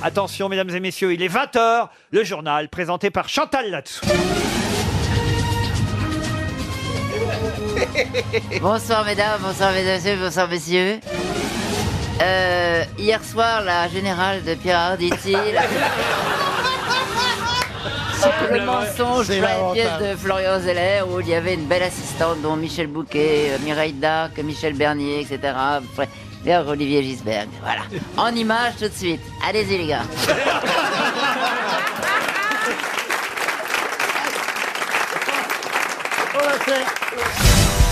Attention, mesdames et messieurs, il est 20h, le journal présenté par Chantal Latsou. Bonsoir mesdames, bonsoir messieurs, bonsoir messieurs. Euh, hier soir, la générale de Pierre Arditi, le mensonge, lamentable. pièce de Florian Zeller où il y avait une belle assistante dont Michel Bouquet, euh, Mireille Dac, Michel Bernier, etc. Olivier Gisberg. Voilà. En image tout de suite. Allez-y les gars. On l'a fait.